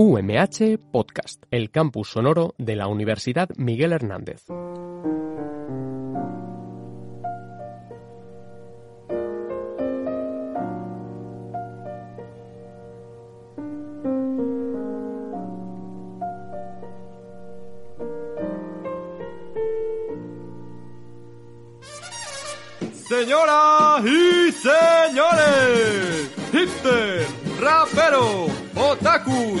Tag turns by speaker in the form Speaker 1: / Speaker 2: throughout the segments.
Speaker 1: UMH Podcast, el campus sonoro de la Universidad Miguel Hernández.
Speaker 2: Señoras y señores, hipster, rapero, otaku,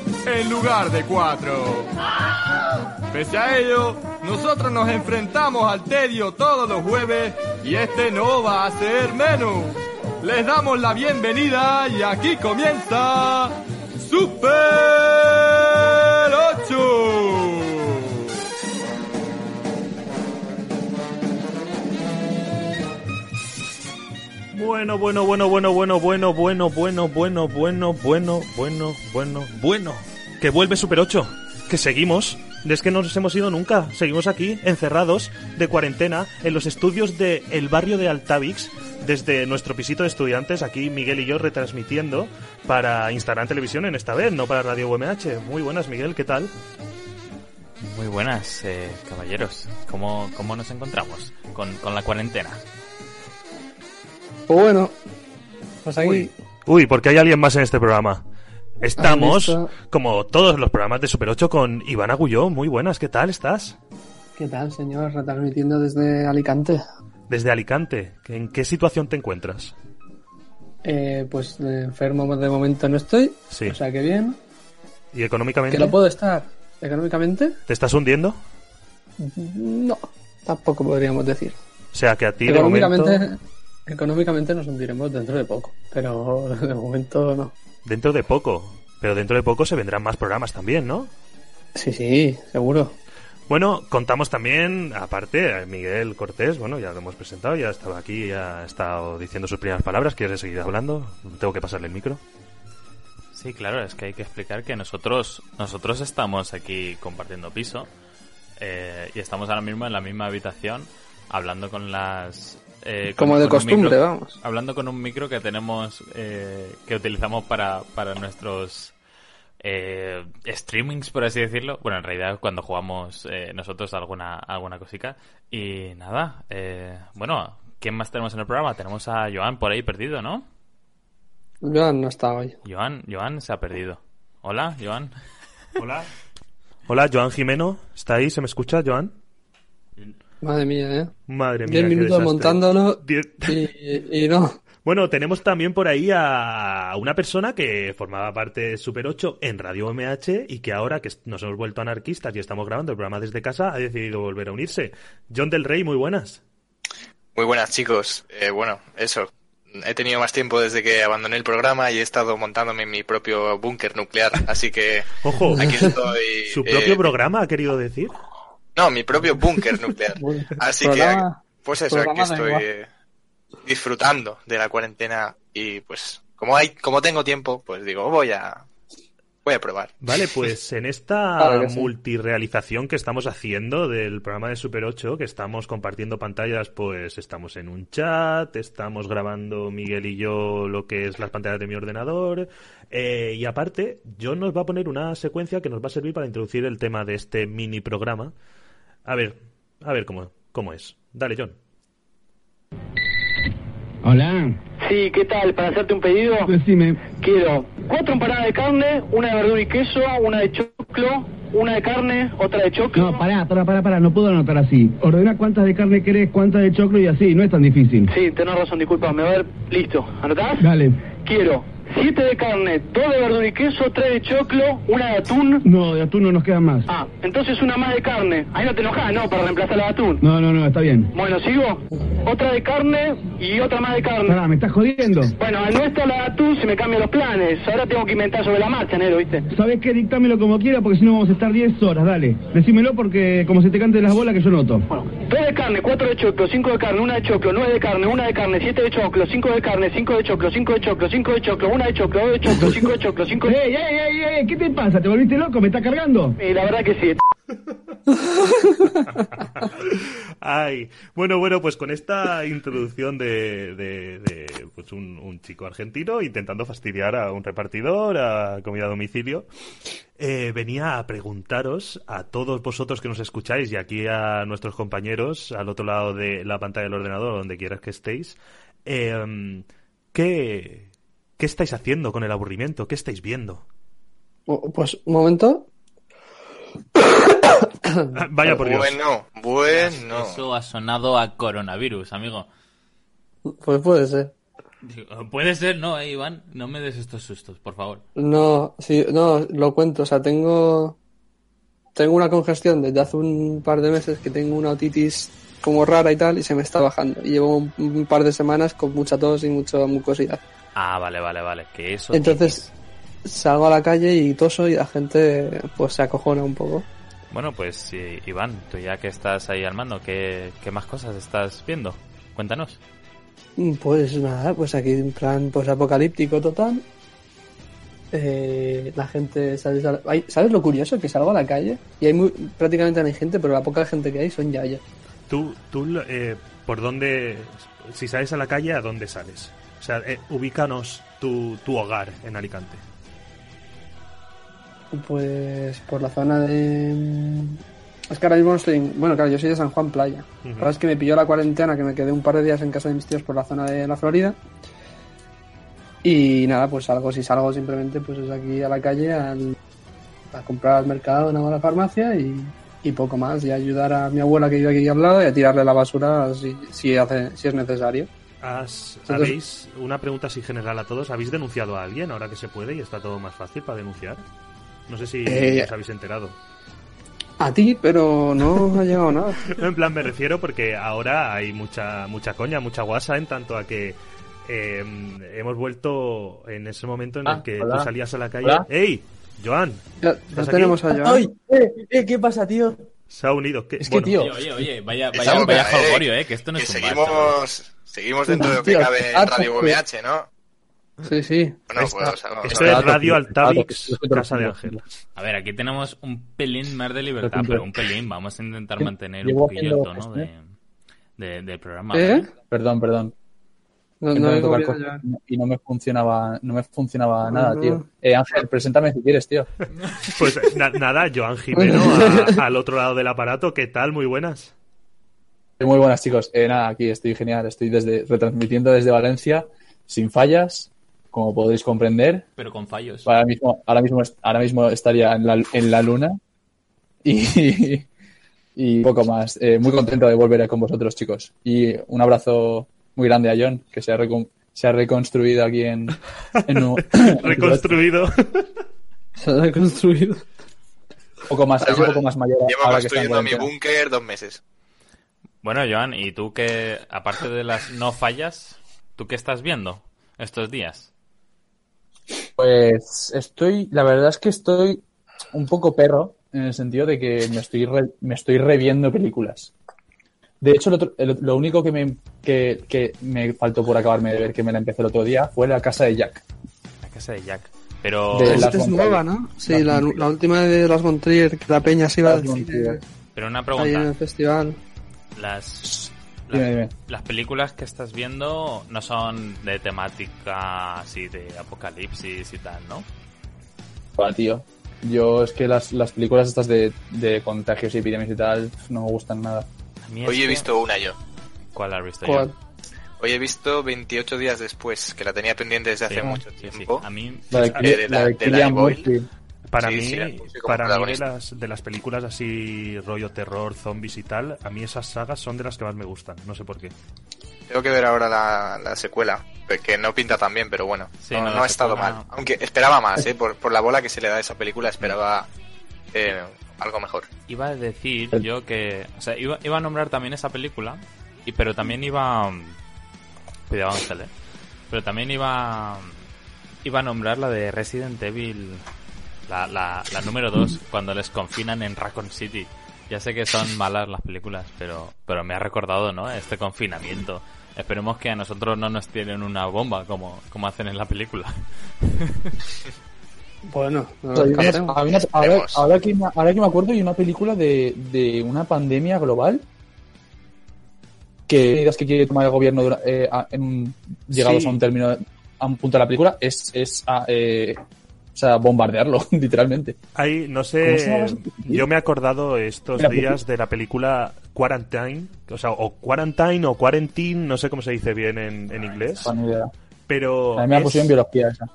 Speaker 2: en lugar de cuatro. Pese a ello, nosotros nos enfrentamos al tedio todos los jueves y este no va a ser menos. Les damos la bienvenida y aquí comienza Super 8.
Speaker 3: Bueno, bueno, bueno, bueno, bueno, bueno, bueno, bueno, bueno, bueno, bueno, bueno, bueno, bueno. Que vuelve Super 8. Que seguimos. Es que no nos hemos ido nunca. Seguimos aquí, encerrados, de cuarentena, en los estudios del el barrio de Altavix, desde nuestro pisito de estudiantes, aquí Miguel y yo retransmitiendo para Instagram Televisión en esta vez, no para Radio UMH. Muy buenas, Miguel, ¿qué tal?
Speaker 4: Muy buenas, eh, caballeros. ¿Cómo, ¿Cómo nos encontramos con, con la cuarentena?
Speaker 5: Pues bueno, pues aquí.
Speaker 3: Uy, porque hay alguien más en este programa. Estamos, como todos los programas de Super 8, con Iván Agulló. Muy buenas, ¿qué tal estás?
Speaker 5: ¿Qué tal, señor? Retransmitiendo desde Alicante.
Speaker 3: Desde Alicante, ¿en qué situación te encuentras?
Speaker 5: Eh, pues de enfermo de momento no estoy.
Speaker 3: Sí.
Speaker 5: O sea que bien.
Speaker 3: ¿Y económicamente?
Speaker 5: ¿Que lo puedo estar? ¿Económicamente?
Speaker 3: ¿Te estás hundiendo?
Speaker 5: No, tampoco podríamos decir.
Speaker 3: O sea, que a ti de momento...
Speaker 5: Económicamente, económicamente nos hundiremos dentro de poco. Pero de momento no.
Speaker 3: Dentro de poco. Pero dentro de poco se vendrán más programas también, ¿no?
Speaker 5: Sí, sí, seguro.
Speaker 3: Bueno, contamos también, aparte, a Miguel Cortés, bueno, ya lo hemos presentado, ya estaba aquí, ya ha estado diciendo sus primeras palabras. ¿Quieres seguir hablando? Tengo que pasarle el micro.
Speaker 4: Sí, claro, es que hay que explicar que nosotros, nosotros estamos aquí compartiendo piso eh, y estamos ahora mismo en la misma habitación hablando con las... eh, con-
Speaker 5: Como de
Speaker 4: con
Speaker 5: costumbre,
Speaker 4: micro-
Speaker 5: vamos.
Speaker 4: Hablando con un micro que tenemos, eh, que utilizamos para, para nuestros eh, streamings, por así decirlo. Bueno, en realidad cuando jugamos eh, nosotros alguna, alguna cosica. Y nada, eh, bueno, ¿quién más tenemos en el programa? Tenemos a Joan por ahí perdido, ¿no?
Speaker 5: Joan no está hoy.
Speaker 4: Joan, Joan se ha perdido. Hola, Joan.
Speaker 3: Hola. Hola, Joan Jimeno. ¿Está ahí? ¿Se me escucha, Joan?
Speaker 5: Madre mía, ¿eh?
Speaker 3: Madre mía.
Speaker 5: Diez minutos montándolo
Speaker 3: Diez-
Speaker 5: y, y no.
Speaker 3: Bueno, tenemos también por ahí a una persona que formaba parte de Super 8 en Radio MH y que ahora que nos hemos vuelto anarquistas y estamos grabando el programa desde casa ha decidido volver a unirse. John del Rey, muy buenas.
Speaker 6: Muy buenas chicos. Eh, bueno, eso. He tenido más tiempo desde que abandoné el programa y he estado montándome mi propio búnker nuclear, así que
Speaker 3: Ojo,
Speaker 6: aquí estoy.
Speaker 3: su
Speaker 6: eh,
Speaker 3: propio programa ha querido decir.
Speaker 6: No, mi propio búnker nuclear. Así
Speaker 5: programa-
Speaker 6: que, pues eso, aquí estoy eh, disfrutando de la cuarentena y pues como hay, como tengo tiempo, pues digo voy a, voy a probar.
Speaker 3: Vale, pues en esta
Speaker 5: Claro que sí.
Speaker 3: multirealización que estamos haciendo del programa de Super 8, que estamos compartiendo pantallas, pues estamos en un chat, estamos grabando Miguel y yo lo que es las pantallas de mi ordenador, eh, y aparte, John nos va a poner una secuencia que nos va a servir para introducir el tema de este mini programa. A ver, a ver cómo, cómo es. Dale, John.
Speaker 7: Hola,
Speaker 8: Sí, ¿qué tal? Para hacerte un pedido,
Speaker 7: decime.
Speaker 8: quiero cuatro empanadas de carne, una de verdura y queso, una de choclo, una de carne, otra de choclo.
Speaker 7: No, pará, pará, pará, pará, no puedo anotar así. Ordena cuántas de carne querés, cuántas de choclo y así, no es tan difícil.
Speaker 8: Sí, tenés razón, disculpa, me va a ver. Listo, ¿anotás?
Speaker 7: Dale.
Speaker 8: Quiero siete de carne, dos de verdura y queso, tres de choclo, una de atún.
Speaker 7: No, de atún no nos quedan más.
Speaker 8: Ah, entonces una más de carne. Ahí no te enojas, ¿no? Para reemplazar la de atún.
Speaker 7: No, no, no, está bien.
Speaker 8: Bueno, sigo. Otra de carne y otra más de carne.
Speaker 7: Pará, ¿me estás jodiendo?
Speaker 8: Bueno, al no estar la de atún se me cambian los planes. Ahora tengo que inventar sobre la marcha, Nero, ¿viste?
Speaker 7: ¿Sabes qué? Dictámelo como quiera porque si no vamos a estar 10 horas, dale. Decímelo porque como se te cante las bolas que yo noto.
Speaker 8: Bueno, tres de carne, cuatro de choclo, cinco de carne, una de choclo, nueve de carne, una de carne, siete de choclo, cinco de carne, cinco de choclo, cinco de choclo, cinco de choclo, una de choclo, dos de choclo, cinco de choclo, cinco de...
Speaker 7: ¡Ey, ey, ey, ey! ¿Qué te pasa? ¿Te volviste loco? ¿Me estás cargando?
Speaker 8: Y la verdad que sí.
Speaker 3: Ay, bueno, bueno, pues con esta introducción de, de, de, pues un, un chico argentino intentando fastidiar a un repartidor, a comida a domicilio, eh, venía a preguntaros a todos vosotros que nos escucháis y aquí a nuestros compañeros al otro lado de la pantalla del ordenador, donde quieras que estéis, eh, ¿qué, ¿qué estáis haciendo con el aburrimiento? ¿Qué estáis viendo?
Speaker 5: Pues, un momento.
Speaker 3: Vaya por Dios.
Speaker 6: Bueno, bueno.
Speaker 4: Eso ha sonado a coronavirus, amigo.
Speaker 5: Pues puede ser.
Speaker 4: Digo, Puede ser, no, eh, Iván, no me des estos sustos, por favor.
Speaker 5: No, sí, no, lo cuento. O sea, tengo, tengo una congestión desde hace un par de meses que tengo una otitis como rara y tal y se me está bajando. Y llevo un, un par de semanas con mucha tos y mucha mucosidad.
Speaker 4: Ah, vale, vale, vale, que eso...
Speaker 5: Entonces salgo a la calle y toso y la gente pues se acojona un poco.
Speaker 4: Bueno, pues Iván, tú ya que estás ahí al mando, ¿qué, qué más cosas estás viendo? Cuéntanos.
Speaker 5: Pues nada, pues aquí en plan pues apocalíptico total. Eh, la gente ¿sabes, hay- ¿sabes lo curioso? Que salgo a la calle y hay muy, prácticamente no hay gente, pero la poca gente que hay son yayas.
Speaker 3: Tú, tú eh, ¿por dónde, si sales a la calle, a dónde sales? O sea, eh, ubícanos tu, tu hogar en Alicante.
Speaker 5: Pues por la zona de... Es que ahora mismo estoy en... Bueno, claro, yo soy de San Juan Playa.
Speaker 3: Ujú.
Speaker 5: La verdad es que me pilló la cuarentena, que me quedé un par de días en casa de mis tíos por la zona de la Florida. Y nada, pues salgo, si salgo simplemente, pues es aquí a la calle al- a comprar al mercado, a la farmacia y, y poco más. Y ayudar a mi abuela que vive aquí al lado y a tirarle la basura si, si, hace, si es necesario.
Speaker 3: ¿Has, ¿Habéis, una pregunta así general a todos, ¿habéis denunciado a alguien ahora que se puede y está todo más fácil para denunciar? No sé si
Speaker 5: Eh,
Speaker 3: os habéis enterado.
Speaker 5: A ti, pero no ha llegado nada.
Speaker 3: En plan, me refiero porque ahora hay mucha mucha coña, mucha guasa en tanto a que eh, hemos vuelto en ese momento en el
Speaker 9: Ah,
Speaker 3: que
Speaker 9: hola.
Speaker 3: tú salías a la calle.
Speaker 9: Hola.
Speaker 3: ¡Ey! Joan,
Speaker 5: Ya, ya
Speaker 3: ¿Estás
Speaker 5: tenemos a
Speaker 3: aquí?
Speaker 5: Joan.
Speaker 9: ¡Ay! Eh, eh, ¿Qué pasa, tío?
Speaker 3: se ha unido. ¿Qué?
Speaker 9: Es que,
Speaker 3: Bueno,
Speaker 9: tío,
Speaker 4: Oye, oye, oye, vaya, vaya, vaya
Speaker 6: eh,
Speaker 4: jolgorio, eh, que esto no
Speaker 6: que
Speaker 4: es un bar, ¿sabes?
Speaker 6: Seguimos, dentro de lo que cabe en Radio. VMH, ¿no?
Speaker 5: Sí, sí.
Speaker 6: Bueno, pues, o sea, vamos
Speaker 3: esto
Speaker 6: a
Speaker 3: es. Radio Altavix, Casa de Ángel.
Speaker 4: A ver, aquí tenemos un pelín más de libertad, pero un pelín. Vamos a intentar
Speaker 9: ¿qué-
Speaker 4: mantener un poquillo el tono de,
Speaker 9: esto?
Speaker 4: de- del programa.
Speaker 5: ¿Eh?
Speaker 9: Perdón, perdón.
Speaker 5: No, no
Speaker 9: y no me funcionaba, no me funcionaba nada, tío. Eh, Ángel, preséntame si quieres, tío.
Speaker 3: Pues na- nada, Joan Jimeno a- al otro lado del aparato. ¿Qué tal? Muy buenas.
Speaker 9: Muy buenas, chicos. Eh, nada, aquí estoy genial. Estoy desde retransmitiendo desde Valencia, sin fallas, como podéis comprender.
Speaker 4: Pero con fallos.
Speaker 9: Ahora mismo, ahora mismo, ahora mismo estaría en la, en la luna y, y poco más. Eh, muy contento de volver con vosotros, chicos. Y un abrazo muy grande a John, que se ha, recon- se ha reconstruido aquí en... en un-
Speaker 3: Reconstruido.
Speaker 5: Se ha reconstruido.
Speaker 9: poco más, es un poco más mayor
Speaker 6: Llevo construyendo mi búnker dos meses.
Speaker 4: Bueno, Joan, ¿y tú qué, aparte de las no fallas, tú qué estás viendo estos días?
Speaker 9: Pues estoy, la verdad es que estoy un poco perro en el sentido de que me estoy, re- me estoy reviendo películas. De hecho, el otro- lo único que me, que, que me faltó por acabarme de ver, que me la empecé el otro día, fue La Casa de Jack.
Speaker 4: La casa de Jack. Pero,
Speaker 9: De
Speaker 5: Esta es nueva. ¿no? Sí, la, última de Las von Trier, que la peña se iba cine
Speaker 9: Trier.
Speaker 4: pero una
Speaker 5: ahí en
Speaker 4: pregunta.
Speaker 5: el festival.
Speaker 4: Las, las,
Speaker 9: dime.
Speaker 4: las películas que estás viendo no son de temática así de apocalipsis y tal, ¿no?
Speaker 9: Hola, tío. Yo es que las, las películas estas de, de contagios y epidemias y tal no me gustan nada.
Speaker 6: Hoy he visto una yo.
Speaker 4: ¿Cuál has visto?
Speaker 5: ¿Cuál?
Speaker 4: Joan?
Speaker 6: Hoy he visto 28 días después, que la tenía pendiente desde hace
Speaker 4: Sí,
Speaker 6: mucho
Speaker 4: sí, sí.
Speaker 6: tiempo.
Speaker 4: A mí,
Speaker 9: La de,
Speaker 6: Eh, de la-
Speaker 9: la de
Speaker 6: de Danny Boyle.
Speaker 3: Para
Speaker 6: Sí,
Speaker 3: mí,
Speaker 6: sí, como
Speaker 3: para mí de las, de las películas así rollo terror, zombies y tal, a mí esas sagas son de las que más me gustan. No sé por qué.
Speaker 6: Tengo que ver ahora la, la secuela, que no pinta tan bien, pero bueno,
Speaker 4: Sí,
Speaker 6: no,
Speaker 4: no,
Speaker 6: no
Speaker 4: la
Speaker 6: ha estado
Speaker 4: secuela-
Speaker 6: mal. Aunque esperaba más, ¿eh? Por, por la bola que se le da a esa película, esperaba eh, algo mejor.
Speaker 4: Iba a decir yo que. O sea, iba, iba a nombrar también esa película, y, pero también iba. Cuidado, Ángel, eh. Pero también iba. Iba a nombrar la de Resident Evil. La, la, la número 2, cuando les confinan en Raccoon City. Ya sé que son malas las películas, pero, pero me ha recordado, ¿no? Este confinamiento. Esperemos que a nosotros no nos tienen una bomba como, como hacen en la película.
Speaker 5: Bueno, no
Speaker 9: ahora, que me, ahora que me acuerdo, hay una película de, de una pandemia global que medidas que quiere tomar el gobierno dura- eh, a- en un- llegados
Speaker 3: Sí.
Speaker 9: a un término, a un punto de la película, es, es a, eh, o sea, bombardearlo, literalmente.
Speaker 3: Hay, no
Speaker 9: ¿Cómo se llama
Speaker 3: sé,
Speaker 9: película?
Speaker 3: yo me he acordado estos días de la película Quarantine, o sea, o Quarantine o Quarantine, no sé cómo se dice bien en, en inglés,
Speaker 9: No, ni idea.
Speaker 3: pero
Speaker 9: A mí me la
Speaker 3: es-
Speaker 9: pusieron biología esa.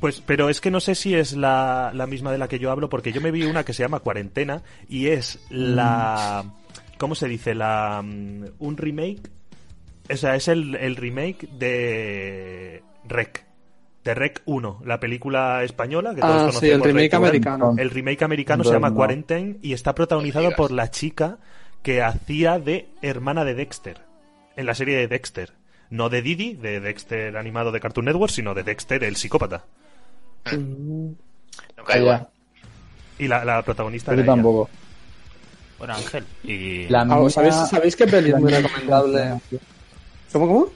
Speaker 3: Pues, pero es que no sé si es la, la misma de la que yo hablo, porque yo me vi una que se llama Cuarentena y es la. ¿Cómo se dice? La. mm, Un remake. O sea, es el, el remake de Rec. De Rec 1, la película española que todos
Speaker 5: Ah, sí,
Speaker 3: conocemos.
Speaker 5: el remake
Speaker 3: Rec 1.
Speaker 5: americano.
Speaker 3: El remake americano se llama
Speaker 9: no.
Speaker 3: Quarantine y está protagonizado por la chica que hacía de hermana de Dexter en la serie de Dexter. No de Didi, de Dexter animado de Cartoon Network, sino de Dexter, el psicópata.
Speaker 5: Mm,
Speaker 6: No
Speaker 3: Y la, la protagonista
Speaker 9: pero
Speaker 3: era
Speaker 9: tampoco.
Speaker 4: Bueno, Ángel. Y.
Speaker 9: La
Speaker 5: ah, ¿sabéis, ¿Sabéis qué peli es muy recomendable? ¿Cómo, cómo?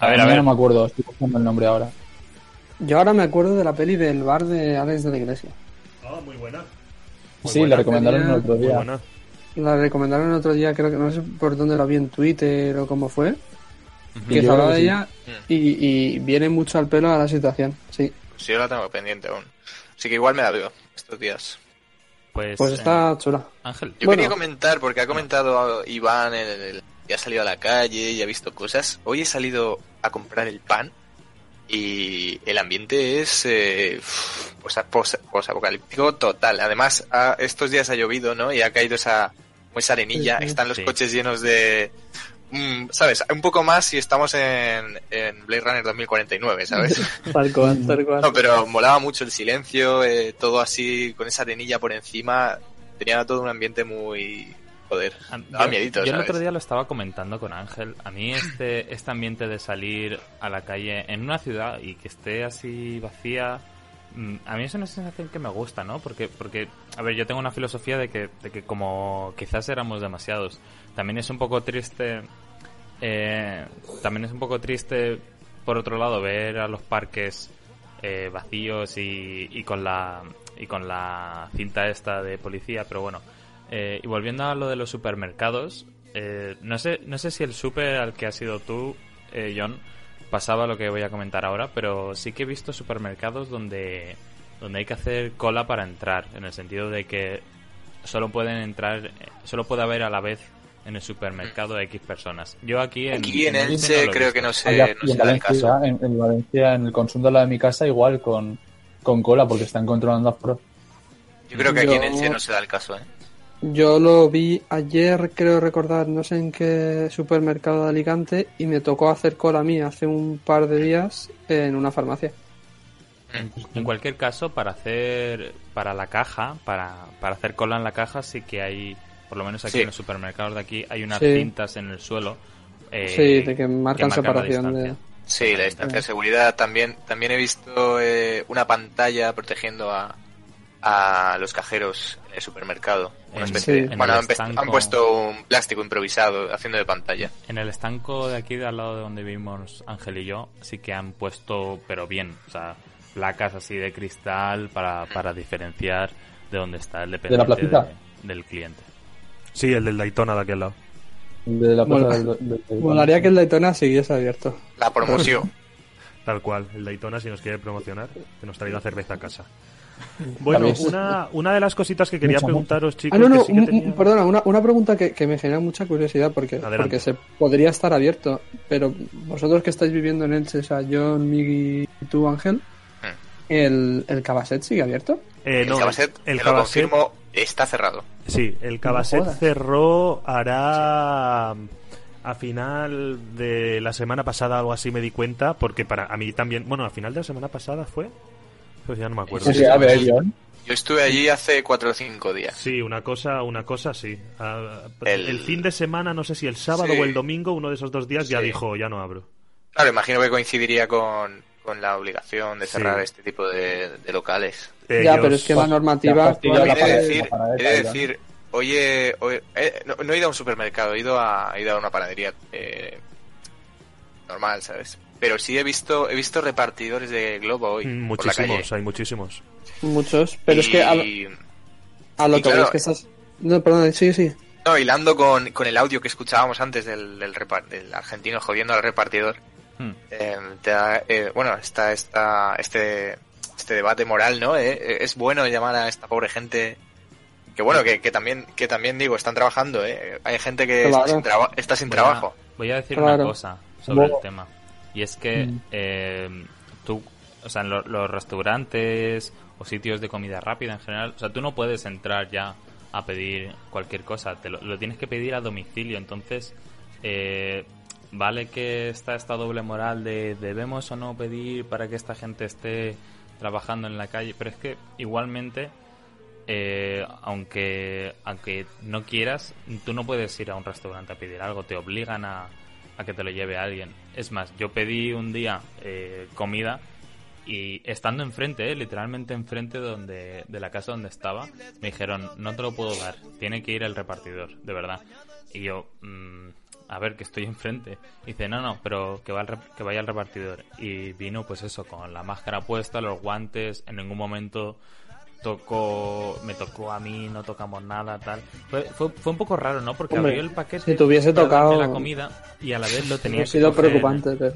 Speaker 4: A ver, a
Speaker 9: niña
Speaker 4: ver.
Speaker 9: No me acuerdo, estoy buscando el nombre ahora.
Speaker 5: Yo ahora me acuerdo de la peli del bar de Alex de la Iglesia.
Speaker 3: Ah, muy buena. Muy
Speaker 9: sí,
Speaker 3: buena.
Speaker 9: la recomendaron el otro día.
Speaker 3: buena.
Speaker 5: La recomendaron el otro día, creo que no sé por dónde la vi en Twitter o cómo fue.
Speaker 9: Y
Speaker 5: Que se
Speaker 9: yo
Speaker 5: hablaba de
Speaker 9: que
Speaker 5: ella y, y viene mucho al pelo a la situación. Sí,
Speaker 6: Pues yo la tengo pendiente aún. Así que igual me la veo estos días.
Speaker 4: Pues,
Speaker 5: pues
Speaker 4: eh,
Speaker 5: está chula.
Speaker 4: Ángel.
Speaker 6: Yo
Speaker 5: Bueno.
Speaker 6: quería comentar, porque ha comentado Iván, el, el- que ha salido a la calle y ha visto cosas. Hoy he salido a comprar el pan y el ambiente es eh, pues, pos- posapocalíptico total. Además, ha- estos días ha llovido, ¿no? Y ha caído esa, esa arenilla.
Speaker 5: Sí, sí.
Speaker 6: Están los
Speaker 4: Sí.
Speaker 6: coches llenos de... mm, ¿Sabes? Un poco más si estamos en, en Blade Runner 2049, ¿sabes?
Speaker 5: Tal cual, tal cual.
Speaker 6: No, pero molaba mucho el silencio, eh, todo así, con esa arenilla por encima. Tenía todo un ambiente muy... Joder,
Speaker 4: A-
Speaker 6: daba
Speaker 4: yo,
Speaker 6: miedito,
Speaker 4: yo el otro día lo estaba comentando con Ángel. A mí este, este ambiente de salir a la calle en una ciudad y que esté así vacía, mm, a mí es una sensación que me gusta, ¿no? Porque, porque a ver, yo tengo una filosofía de que, de que como quizás éramos demasiados, también es un poco triste, eh, también es un poco triste, por otro lado, ver a los parques eh, vacíos y, y con la y con la cinta esta de policía, pero bueno. Eh, y volviendo a lo de los supermercados, eh, no sé no sé si el super al que has sido tú, eh, John, pasaba lo que voy a comentar ahora, pero sí que he visto supermercados donde donde hay que hacer cola para entrar, en el sentido de que solo pueden entrar, solo puede haber a la vez en el supermercado X personas. Yo aquí en,
Speaker 6: Aquí en
Speaker 4: Elche
Speaker 6: Elche creo
Speaker 4: visto.
Speaker 6: que no se,
Speaker 9: Allá,
Speaker 6: no
Speaker 9: y
Speaker 6: se
Speaker 9: en,
Speaker 6: da el
Speaker 9: Valencia,
Speaker 6: caso.
Speaker 9: en, en Valencia, en el consumo de la de mi casa, igual con, con cola, porque están controlando aforo.
Speaker 6: Yo creo que aquí en Elche no se da el caso, ¿eh?
Speaker 5: Yo lo vi ayer, creo recordar, no sé en qué supermercado de Alicante, y me tocó hacer cola a mí hace un par de días en una farmacia.
Speaker 4: En cualquier caso, para hacer para la caja, para, para hacer cola en la caja, sí que hay, por lo menos aquí
Speaker 6: Sí.
Speaker 4: en los supermercados de aquí, hay unas
Speaker 5: Sí.
Speaker 4: cintas en el suelo. eh,
Speaker 5: sí, de que marcan separación de...
Speaker 6: Sí, la distancia de seguridad. También, también he visto eh, una pantalla protegiendo a, a los cajeros en el supermercado. Una especie
Speaker 5: sí.
Speaker 6: de- bueno, han, puesto-
Speaker 4: estanco.
Speaker 6: han puesto un plástico improvisado haciendo de pantalla.
Speaker 4: En el estanco de aquí, de al lado de donde vivimos Ángel y yo, sí que han puesto, pero bien, o sea, placas así de cristal para, para diferenciar de dónde está el dependiente
Speaker 9: placita?
Speaker 4: de- del cliente.
Speaker 3: Sí, el del Daytona de aquel lado.
Speaker 9: De la plaza
Speaker 5: Mola-
Speaker 9: del- del- del-
Speaker 5: Molaría que el Daytona siguiese abierto.
Speaker 6: La promoción.
Speaker 3: Tal cual, el Daytona, si nos quiere promocionar, que nos traiga cerveza a casa. Bueno, una, una de las cositas que quería
Speaker 9: Mucha,
Speaker 3: preguntaros, chicos,
Speaker 5: Ah, no, no,
Speaker 3: que sí que
Speaker 5: un-
Speaker 3: tenía-
Speaker 5: un- perdona, una, una pregunta que, que me genera mucha curiosidad porque,
Speaker 3: Adelante.
Speaker 5: porque se podría estar abierto, pero vosotros que estáis viviendo en Elche, o sea, John, Miggy y tú, Ángel, ¿el, el Cabaset sigue abierto?
Speaker 3: Eh, no,
Speaker 6: el Cabaset,
Speaker 3: el
Speaker 6: te lo confirmo, está cerrado.
Speaker 3: Sí, el Cabaset cerró hará A final de la semana pasada, algo así, me di cuenta, porque para a mí también. Bueno, a final de la semana pasada fue. Pues ya no me acuerdo.
Speaker 9: Sí, sí, a ver, John.
Speaker 6: Yo estuve allí hace cuatro o cinco días.
Speaker 3: Sí, una cosa, una cosa sí. Ah,
Speaker 6: El-
Speaker 3: el... fin de semana, no sé si el sábado
Speaker 6: Sí.
Speaker 3: o el domingo, uno de esos dos días ya dijo, ya no abro.
Speaker 6: Claro, imagino que coincidiría con, con la obligación de
Speaker 3: Sí.
Speaker 6: cerrar este tipo de, de locales.
Speaker 5: Ya,
Speaker 3: Ellos-
Speaker 5: pero es que la normativa
Speaker 9: Ya,
Speaker 6: He de decir, he de decir oye, oye, eh, no, no he ido a un supermercado, he ido a, he ido a una panadería eh, normal, ¿sabes? Pero sí he visto, he visto repartidores de globo hoy. Por la calle.
Speaker 3: Muchísimos, hay muchísimos.
Speaker 5: muchos, pero es que a, lo- a que
Speaker 6: claro-
Speaker 5: es que estás... No, perdón, sí, sí.
Speaker 6: No, hilando con, con el audio que escuchábamos antes del, del, del argentino jodiendo al repartidor,
Speaker 4: Hmm.
Speaker 6: eh, te da- eh, bueno, está, está este, este debate moral, ¿no? Eh, es bueno llamar a esta pobre gente que bueno, que, que también, que también digo, están trabajando, ¿eh? Hay gente que
Speaker 5: Claro.
Speaker 6: está sin, traba- está sin
Speaker 4: Voy a-
Speaker 6: trabajo.
Speaker 4: Voy a decir
Speaker 5: Claro.
Speaker 4: una cosa sobre el tema. Y es que
Speaker 9: Mm.
Speaker 4: eh, tú, o sea, en lo- los restaurantes o sitios de comida rápida en general, o sea, tú no puedes entrar ya a pedir cualquier cosa, te lo, lo tienes que pedir a domicilio. Entonces, eh, vale que está esta doble moral de debemos o no pedir para que esta gente esté trabajando en la calle, pero es que igualmente eh, aunque aunque no quieras, tú no puedes ir a un restaurante a pedir algo, te obligan a, a que te lo lleve alguien. Es más, yo pedí un día eh, comida y estando enfrente, eh, literalmente enfrente donde, de la casa donde estaba, me dijeron, no te lo puedo dar, tiene que ir el repartidor, de verdad. Y yo, mm, a ver, que estoy enfrente. Dice, no, no, pero que, va el que vaya el repartidor. Y vino, pues eso, con la máscara puesta, los guantes, en ningún momento tocó, me tocó a mí, no tocamos nada, tal. Fue, fue, fue un poco raro, ¿no? Porque
Speaker 5: Hombre,
Speaker 4: abrió el paquete
Speaker 5: si te hubiese tocado-
Speaker 4: la comida y a la vez lo tenía
Speaker 5: Ha
Speaker 4: que
Speaker 5: sido
Speaker 4: coger-
Speaker 5: preocupante, pero...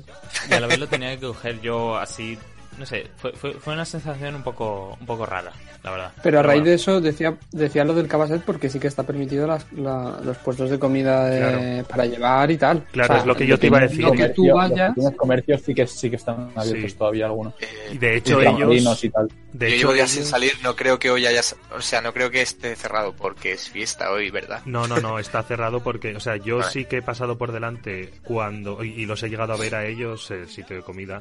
Speaker 4: y a la vez lo tenía que coger yo así, no sé, fue, fue, fue una sensación un poco, un poco rara, la verdad.
Speaker 5: Pero a raíz
Speaker 4: bueno.
Speaker 5: de eso decía, decía lo del cabaset porque sí que está permitido las, la- los puestos de comida de-
Speaker 3: Claro.
Speaker 5: para llevar y tal.
Speaker 3: Claro, es lo que yo te iba a decir.
Speaker 5: Que tú vayas...
Speaker 9: Los pequeños comercios sí que, sí que están abiertos
Speaker 3: Sí.
Speaker 9: todavía algunos.
Speaker 6: Eh,
Speaker 3: Y de hecho ellos...
Speaker 9: y tal.
Speaker 3: De
Speaker 6: yo
Speaker 3: hecho,
Speaker 6: llevo días sin
Speaker 3: ellos-
Speaker 6: salir, no creo que hoy haya, o sea, no creo que esté cerrado porque es fiesta hoy, ¿verdad?
Speaker 3: No, no, no, está cerrado porque, o sea, yo
Speaker 6: Vale.
Speaker 3: sí que he pasado por delante cuando, y, y los he llegado a ver a ellos, el sitio de comida,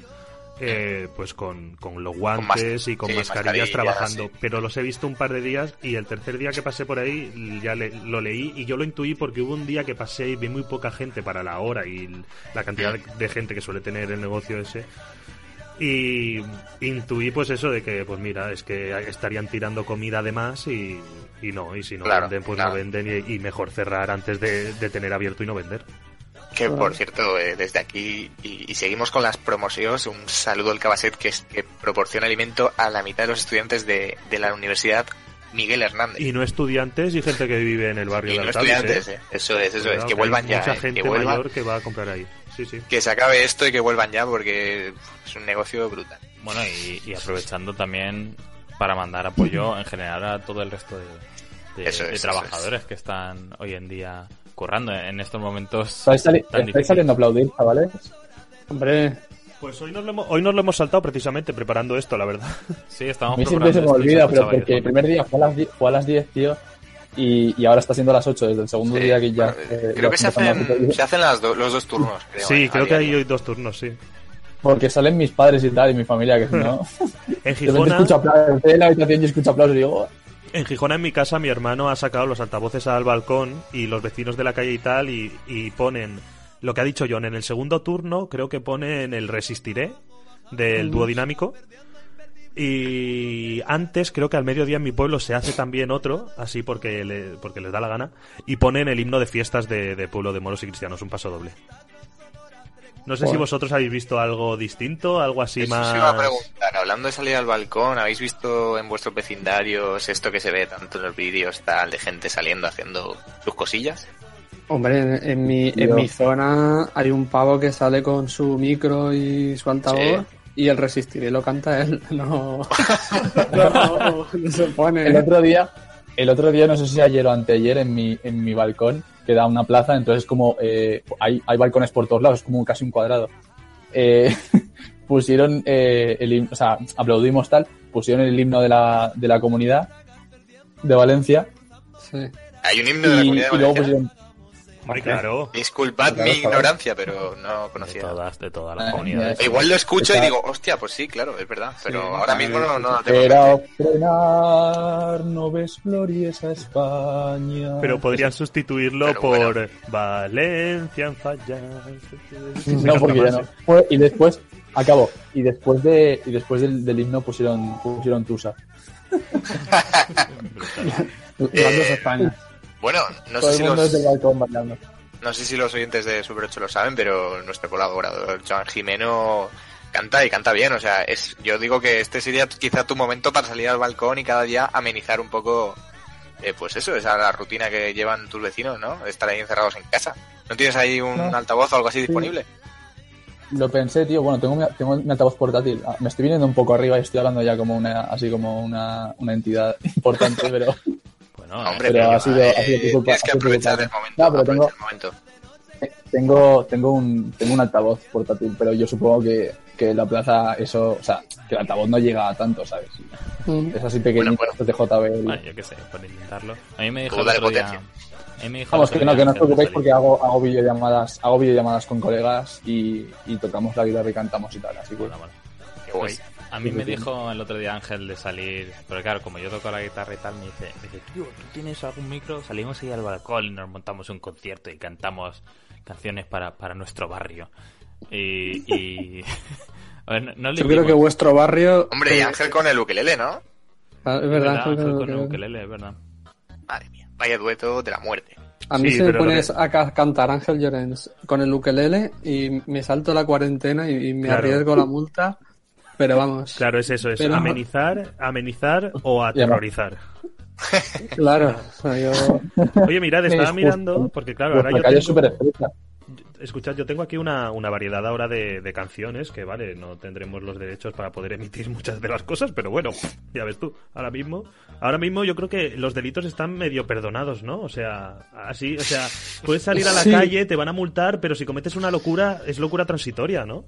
Speaker 3: eh, pues con, con los guantes y con
Speaker 6: sí,
Speaker 3: mascarillas trabajando.
Speaker 6: sí.
Speaker 3: Pero los he visto un par de días y el tercer día que pasé por ahí ya le- lo leí y yo lo intuí porque hubo un día que pasé y vi muy poca gente para la hora y la cantidad de, de gente que suele tener el negocio ese. Y intuí pues eso de que, pues mira, es que estarían tirando comida de más y, y no, y si no
Speaker 6: Claro,
Speaker 3: venden, pues
Speaker 6: claro.
Speaker 3: no venden y, y mejor cerrar antes de, de tener abierto y no vender.
Speaker 6: Que
Speaker 5: Claro.
Speaker 6: por cierto, eh, desde aquí, y, y seguimos con las promociones, un saludo al Cabaset que, es, que proporciona alimento a la mitad de los estudiantes de, de la Universidad Miguel Hernández.
Speaker 3: Y no estudiantes y gente que vive en el barrio
Speaker 6: Y
Speaker 3: de
Speaker 6: no
Speaker 3: Alcaldes,
Speaker 6: estudiantes,
Speaker 3: ¿eh?
Speaker 6: eh. eso es, eso es,
Speaker 3: Cuidado,
Speaker 6: que vuelvan ya,
Speaker 3: Mucha
Speaker 6: eh,
Speaker 3: gente
Speaker 6: que, vuelvan,
Speaker 3: mayor que va a comprar ahí. Sí, sí.
Speaker 6: que se acabe esto y que vuelvan ya porque es un negocio brutal.
Speaker 4: Bueno, y, y aprovechando también para mandar apoyo en general a todo el resto de, de-
Speaker 6: Eso es,
Speaker 4: de
Speaker 6: eso
Speaker 4: trabajadores que están hoy en día currando en estos momentos
Speaker 9: ¿Estáis, sali-
Speaker 4: tan
Speaker 9: estáis
Speaker 4: difíciles.
Speaker 9: saliendo a aplaudir, chavales?
Speaker 5: Hombre,
Speaker 3: Pues hoy nos, lo hemos, hoy nos lo hemos saltado precisamente preparando esto, la verdad.
Speaker 4: Sí,
Speaker 9: A
Speaker 4: estamos
Speaker 9: mí siempre se me olvida, pero porque el primer día fue a las 10, fue a las 10 tío, y, y ahora está siendo las 8 desde el segundo
Speaker 6: Sí,
Speaker 9: día que ya... eh,
Speaker 6: creo que se
Speaker 9: a
Speaker 6: hacen,
Speaker 9: hacer-
Speaker 6: se hacen las do- los dos turnos. Creo,
Speaker 3: Sí,
Speaker 6: eh,
Speaker 3: creo
Speaker 6: a
Speaker 3: que hay hoy dos turnos, sí.
Speaker 9: Porque salen mis padres y tal, y mi familia, que si no...
Speaker 3: En Gijona,
Speaker 9: escucho aplausos, estoy en la habitación y escucho aplausos y digo...
Speaker 3: En Gijona, en mi casa, mi hermano ha sacado los altavoces al balcón y los vecinos de la calle y tal y, y ponen lo que ha dicho John. En el segundo turno creo que ponen el Resistiré del dúo dinámico. Y antes, creo que al mediodía en mi pueblo se hace también otro, así porque, le- porque les da la gana, y ponen el himno de fiestas de, de pueblo de moros y cristianos, un paso doble. No sé si vosotros habéis visto algo distinto, algo así
Speaker 6: Eso
Speaker 3: más...
Speaker 6: se iba a preguntar, hablando de salir al balcón, ¿habéis visto en vuestros vecindarios esto que se ve tanto en los vídeos tal de gente saliendo haciendo sus cosillas?
Speaker 5: hombre, en, en mi, en mi zona hay un pavo que sale con su micro y su altavoz y el resistiré lo canta él. No, no, no, no se pone.
Speaker 9: El otro día, el otro día, no sé si ayer o anteayer, en mi, en mi balcón, que da una plaza, entonces como eh, hay, hay balcones por todos lados, es como casi un cuadrado. Eh, pusieron eh, el himno, o sea, aplaudimos tal, pusieron el himno de la, de la comunidad de Valencia.
Speaker 6: Hay un himno de la comunidad de
Speaker 9: y luego pusieron
Speaker 3: claro.
Speaker 6: Disculpad
Speaker 9: Claro,
Speaker 6: mi
Speaker 9: claro.
Speaker 6: ignorancia, pero no
Speaker 4: De
Speaker 6: conocía.
Speaker 4: todas, de todas las comunidades.
Speaker 6: Igual lo escucho y
Speaker 9: Está-
Speaker 6: digo, hostia, pues sí, claro, es verdad. Pero
Speaker 5: Sí,
Speaker 6: ahora mismo no, no tengo. en
Speaker 9: Era frenar, no ves glorias a España.
Speaker 3: Pero podrían sustituirlo
Speaker 6: Pero
Speaker 3: por
Speaker 6: bueno.
Speaker 3: Valencia en fallas.
Speaker 9: No, porque ya no. Fue- Y después, acabó. Y después de y después del, del himno pusieron, pusieron Tusa.
Speaker 5: Grandes
Speaker 6: Eh,
Speaker 5: España.
Speaker 6: Bueno, no
Speaker 9: Todo
Speaker 6: sé, si los,
Speaker 9: desde el balcón bailando.
Speaker 6: no sé si los oyentes de Super 8 lo saben, pero nuestro colaborador Joan Jimeno canta y canta bien. O sea, es, yo digo que este sería quizá tu momento para salir al balcón y cada día amenizar un poco, eh, pues eso, esa la rutina que llevan tus vecinos, ¿no? De estar ahí encerrados en casa. ¿No tienes ahí un
Speaker 9: No.
Speaker 6: altavoz o algo así disponible?
Speaker 9: Lo pensé, tío. Bueno, tengo mi, tengo mi altavoz portátil. Ah, Me estoy viniendo un poco arriba y estoy hablando ya como una, así como una, una entidad importante, pero
Speaker 4: Bueno,
Speaker 6: Hombre,
Speaker 9: pero
Speaker 6: pero,
Speaker 9: ha sido-
Speaker 6: eh,
Speaker 9: ha sido tu culpa,
Speaker 6: tienes que aprovechar el momento.
Speaker 9: No, pero tengo-
Speaker 6: el momento.
Speaker 9: tengo, tengo un, tengo un altavoz portátil, pero yo supongo que, que la plaza, eso, o sea, que el altavoz no llega a tanto, ¿sabes?
Speaker 5: Mm.
Speaker 9: Es así pequeñito,
Speaker 6: Bueno,
Speaker 9: estos de JBL.
Speaker 4: bueno, yo qué sé, por intentarlo. A mí me dijo el otro día...
Speaker 6: potencia.
Speaker 4: a mí me dijo
Speaker 9: Vamos, que no, que no os preocupéis porque hago, hago videollamadas, hago videollamadas con colegas y, y tocamos la guitarra y cantamos y tal, así que
Speaker 4: Bueno, bueno.
Speaker 6: Qué guay.
Speaker 4: Pues, a mí me dijo el otro día Ángel de salir, pero claro, como yo toco la guitarra y tal, me dice, me dice, tío, ¿tú tienes algún micro? Salimos ahí al balcón y nos montamos un concierto y cantamos canciones para, para nuestro barrio. Y... y... a ver, no, no le
Speaker 5: Yo creo que vuestro barrio.
Speaker 6: Hombre, y Ángel con el ukelele, ¿no?
Speaker 5: ah, Es verdad,
Speaker 4: Ángel
Speaker 5: Ángel,
Speaker 4: con el ukelele, es verdad.
Speaker 6: Madre mía, vaya dueto de la muerte.
Speaker 5: A mí
Speaker 3: Sí,
Speaker 5: se me pones
Speaker 3: que-
Speaker 5: a ca- cantar Ángel Llorens con el ukelele y me salto la cuarentena y, y me
Speaker 3: Claro.
Speaker 5: arriesgo la multa. Pero vamos,
Speaker 3: Claro, es eso, es
Speaker 5: Pero-
Speaker 3: amenizar, amenizar o aterrorizar.
Speaker 5: claro. yo-
Speaker 3: Oye, mirad, estaba
Speaker 9: Es
Speaker 3: mirando, porque claro, ahora yo tengo... Escuchad, yo tengo aquí una, una variedad ahora de, de canciones que, vale, no tendremos los derechos para poder emitir muchas de las cosas, pero bueno, ya ves tú, ahora mismo, ahora mismo yo creo que los delitos están medio perdonados, ¿no? O sea, así, o sea, puedes salir a la
Speaker 5: Sí.
Speaker 3: calle, te van a multar, pero si cometes una locura, es locura transitoria, ¿no?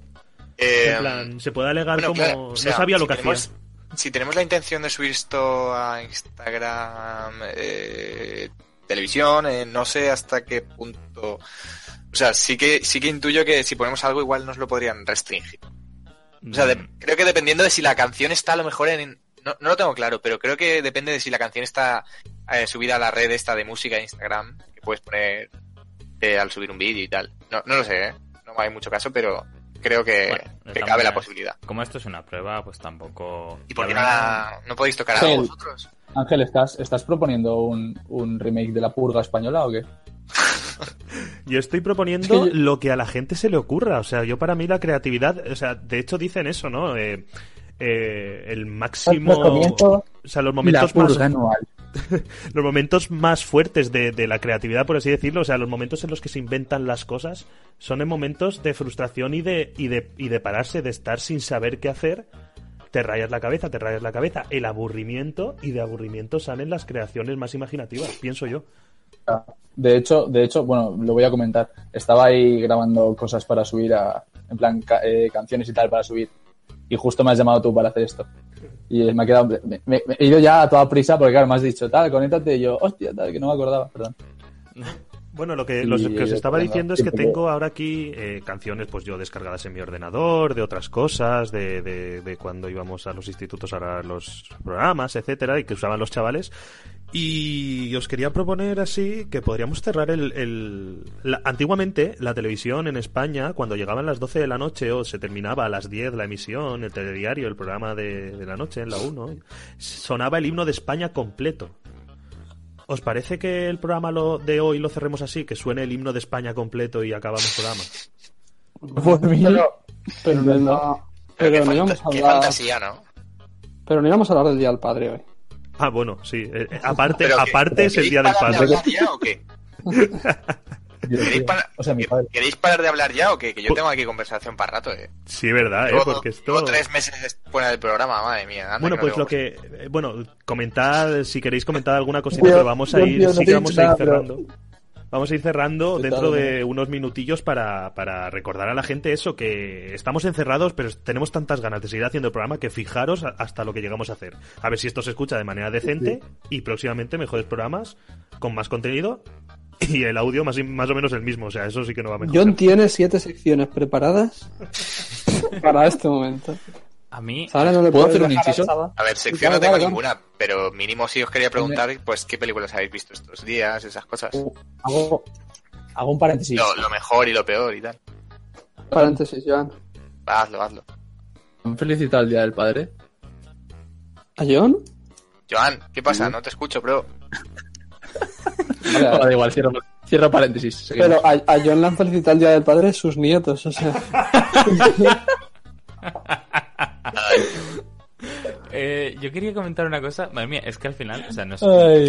Speaker 6: Eh,
Speaker 3: En plan, se puede alegar
Speaker 6: bueno,
Speaker 3: como,
Speaker 6: claro, o sea,
Speaker 3: no sabía lo que
Speaker 6: tenemos-
Speaker 3: hacía.
Speaker 6: Si tenemos la intención de subir esto a Instagram, eh, televisión, eh, no sé hasta qué punto. O sea, sí que sí que intuyo que si ponemos algo igual nos lo podrían restringir. O sea, de-
Speaker 3: Mm,
Speaker 6: creo que dependiendo de si la canción está a lo mejor en... No, no lo tengo claro, pero creo que depende de si la canción está eh, subida a la red esta de música Instagram, que puedes poner eh, al subir un vídeo y tal. No, no lo sé, ¿eh? No hay mucho caso, pero creo que,
Speaker 4: Bueno,
Speaker 6: cabe la posibilidad.
Speaker 4: Como esto es una prueba, pues tampoco...
Speaker 6: ¿Y por qué
Speaker 4: la
Speaker 6: no, podéis tocar algo vosotros?
Speaker 9: Ángel, ¿estás, ¿estás proponiendo un, un remake de La Purga española o qué?
Speaker 3: Yo estoy proponiendo
Speaker 9: Es que yo-
Speaker 3: lo que a la gente se le ocurra. O sea, yo para mí la creatividad, o sea, de hecho dicen eso, ¿no? Eh, eh, el máximo...
Speaker 9: Los comienzos
Speaker 3: O sea, los
Speaker 9: La
Speaker 3: momentos más
Speaker 9: anual.
Speaker 3: los momentos más fuertes de, la creatividad, por así decirlo, o sea, los momentos en los que se inventan las cosas, son en momentos de frustración y de, y de, y de pararse, de estar sin saber qué hacer. Te rayas la cabeza, te rayas la cabeza, el aburrimiento, y de aburrimiento salen las creaciones más imaginativas, pienso yo.
Speaker 9: De hecho, de hecho, bueno, lo voy a comentar. Estaba ahí grabando cosas para subir a, en plan, eh, canciones y tal para subir. Y justo me has llamado tú para hacer esto. Y me ha quedado, me, me- me he ido ya a toda prisa porque claro, me has dicho, tal, conéctate. Y yo, hostia, tal, que no me acordaba, perdón.
Speaker 3: Bueno, lo que,
Speaker 9: Y
Speaker 3: lo que os estaba diciendo es que tengo ahora aquí eh, canciones, pues yo descargadas en mi ordenador, de otras cosas, de, de, de cuando íbamos a los institutos a los programas, etcétera, y que usaban los chavales. Y os quería proponer así que podríamos cerrar el... el- la- antiguamente, la televisión en España, cuando llegaban las 12 de la noche o se terminaba a las 10 la emisión, el telediario, el programa de, de la noche en la 1, sonaba el himno de España completo. ¿Os parece que el programa lo, de hoy lo cerremos así? Que suene el himno de España completo y acabamos el programa.
Speaker 9: Por mí,
Speaker 5: Pero, pero no, no-
Speaker 6: Pero
Speaker 5: pero
Speaker 6: qué,
Speaker 5: no íbamos
Speaker 6: fanta-
Speaker 5: a
Speaker 6: qué
Speaker 5: hablar,
Speaker 6: fantasía, ¿no?
Speaker 5: pero no íbamos a hablar del Día del Padre hoy.
Speaker 3: Ah, bueno, sí. eh, eh, aparte
Speaker 6: que-
Speaker 3: aparte es el
Speaker 6: ¿queréis
Speaker 3: Día del
Speaker 6: parar de
Speaker 3: Padre.
Speaker 6: hablar ya o qué? ¿Queréis, parar-
Speaker 9: o sea, mi padre.
Speaker 6: ¿Queréis parar de hablar ya o qué? Que yo
Speaker 3: Pues-
Speaker 6: tengo aquí conversación para rato, eh.
Speaker 3: Sí, verdad, ¿eh? Porque esto...
Speaker 6: llevo tres meses fuera del programa, madre mía. anda
Speaker 3: Bueno,
Speaker 6: no
Speaker 3: pues lo que... eh, Bueno, comentad, si queréis comentar alguna cosita, pero vamos a ir,
Speaker 9: no
Speaker 3: sí que vamos a ir
Speaker 9: pero-
Speaker 3: cerrando. Vamos a ir cerrando
Speaker 9: ¿Qué
Speaker 3: dentro de unos minutillos para, para recordar a la gente eso, que estamos encerrados, pero tenemos tantas ganas de seguir haciendo el programa que fijaros hasta lo que llegamos a hacer. A ver si esto se escucha de manera decente y próximamente mejores programas con más contenido y el audio más, más o menos el mismo. O sea, eso sí que no va a mejorar.
Speaker 5: John tiene siete secciones preparadas para este momento.
Speaker 4: A mí,
Speaker 5: Ahora no le
Speaker 9: ¿Puedo hacer un inciso?
Speaker 6: A ver, sección
Speaker 5: Claro,
Speaker 6: no tengo
Speaker 5: claro, claro.
Speaker 6: ninguna, pero mínimo sí os quería preguntar, pues, ¿qué películas habéis visto estos días? Esas cosas.
Speaker 9: Hago, hago un paréntesis.
Speaker 6: Lo, lo mejor y lo peor y tal.
Speaker 5: Paréntesis, Joan.
Speaker 6: Hazlo, hazlo.
Speaker 9: ¿Han felicitado el Día del Padre?
Speaker 5: ¿A John?
Speaker 6: Joan, ¿qué pasa? No te escucho, bro.
Speaker 9: Vale, da igual, cierro, cierro paréntesis. seguimos.
Speaker 5: Pero a, a John le han felicitado el Día del Padre sus nietos, o sea...
Speaker 4: Eh, yo quería comentar una cosa. Madre mía, es que al final, o sea, nos-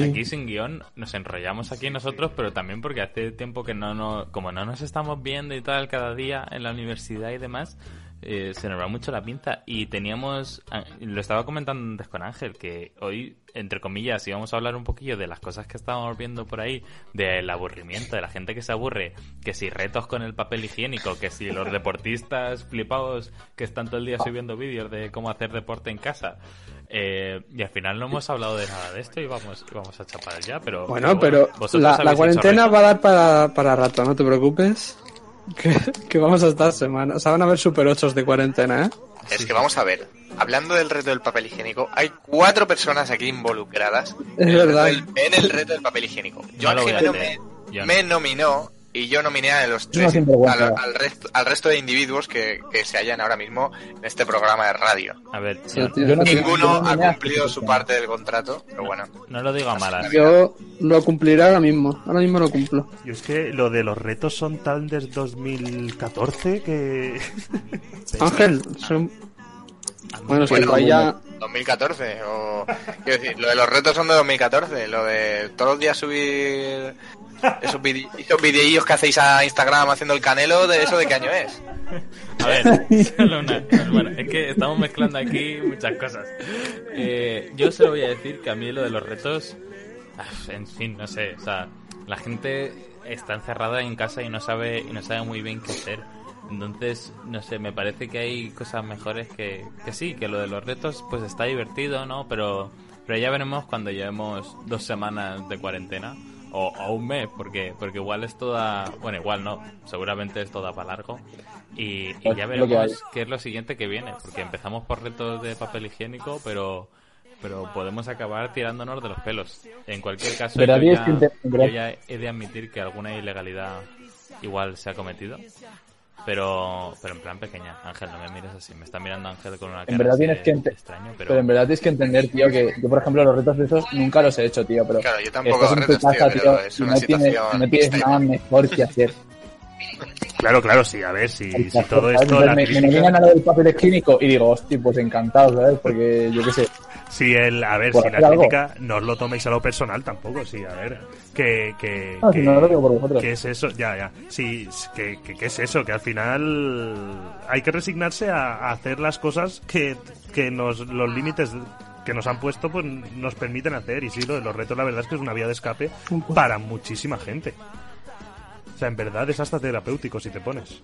Speaker 4: aquí sin guion nos enrollamos aquí nosotros, pero también porque hace tiempo que no, no como no nos estamos viendo y tal cada día en la universidad y demás, eh, se nos va mucho la pinza. Y teníamos, ah, lo estaba comentando antes con Ángel, que hoy, entre comillas, íbamos a hablar un poquillo de las cosas que estábamos viendo por ahí, del aburrimiento, de la gente que se aburre, que si retos con el papel higiénico, que si los deportistas flipados que están todo el día subiendo vídeos de cómo hacer deporte en casa. Eh, y al final no hemos hablado de nada de esto y vamos, vamos a chapar ya, pero...
Speaker 5: Bueno, pero
Speaker 4: vosotros
Speaker 5: la, la cuarentena va a dar para, para rato, no te preocupes. Que, que vamos a estar semanas. O sea, van a haber super 8 de cuarentena, ¿eh?
Speaker 6: Es que vamos a ver, hablando del reto del papel higiénico, hay cuatro personas aquí involucradas
Speaker 5: Es
Speaker 6: en, el
Speaker 5: verdad.
Speaker 6: del, en el reto del papel higiénico. Yo
Speaker 4: No
Speaker 6: me, me nominó y yo nominé a los tres, al, al resto, al resto de individuos que, que se hallan ahora mismo en este programa de radio.
Speaker 4: A ver,
Speaker 5: Sí,
Speaker 4: yo-
Speaker 5: tío.
Speaker 9: Yo no-
Speaker 6: Ninguno ha cumplido su parte del contrato, pero bueno.
Speaker 4: no lo digo a malas.
Speaker 5: Yo lo cumpliré ahora mismo. Ahora mismo lo cumplo.
Speaker 3: Yo es que lo de los retos son tan desde 2014 que...
Speaker 5: Ángel, son... Bueno, que
Speaker 6: Bueno,
Speaker 5: tú ahí ya...
Speaker 6: 2014, o... Quiero decir, lo de los retos son de 2014, lo de todos los días subir esos, vide- esos videillos que hacéis a Instagram haciendo el canelo, ¿de eso de qué año es?
Speaker 4: A ver, solo una. Bueno, es que estamos mezclando aquí muchas cosas. Eh, yo solo voy a decir que a mí lo de los retos, ah, en fin, no sé, o sea, la gente está encerrada en casa y no sabe y no sabe muy bien qué hacer. Entonces, no sé, me parece que hay cosas mejores que, que sí, que lo de los retos pues está divertido, ¿no? Pero, pero ya veremos cuando llevemos dos semanas de cuarentena o, o un mes, porque, porque igual es toda, bueno, igual no, seguramente es toda para largo. Y, y ya veremos qué es lo siguiente que viene, porque empezamos por retos de papel higiénico, pero pero podemos acabar tirándonos de los pelos. En cualquier caso, yo ya, yo ya he de admitir que alguna ilegalidad igual se ha cometido. Pero, pero en plan pequeña. Ángel, no me mires así. Me está mirando Ángel con una cara
Speaker 9: En verdad tienes que ente-
Speaker 4: extraño, pero...
Speaker 9: Pero en verdad tienes que entender, tío, que yo, por ejemplo, los retos de esos nunca los he hecho, tío. Pero
Speaker 6: Claro, yo tampoco
Speaker 9: estás en tu
Speaker 6: tío,
Speaker 9: casa,
Speaker 6: pero
Speaker 9: tío,
Speaker 6: es una
Speaker 9: no tienes, no tienes nada mejor que hacer.
Speaker 3: Claro, claro, sí, a ver, si, si todo esto, la
Speaker 9: me, me
Speaker 3: crítica-
Speaker 9: nominan a lo del papel clínico y digo, hostia, pues encantado, ¿sabes? Porque yo qué sé.
Speaker 3: Si el, a ver, si la
Speaker 9: algo.
Speaker 3: crítica no os lo toméis a lo personal tampoco, sí, a ver, que, que,
Speaker 9: si
Speaker 3: que-
Speaker 9: no lo digo por vosotros.
Speaker 3: ¿Qué es eso? Ya, ya. Sí, que, que, que es eso, que al final hay que resignarse a, a hacer las cosas que, que nos, los límites que nos han puesto pues nos permiten hacer. Y sí, lo de los retos la verdad es que es una vía de escape para muchísima gente. O sea, en verdad es hasta terapéutico si te pones.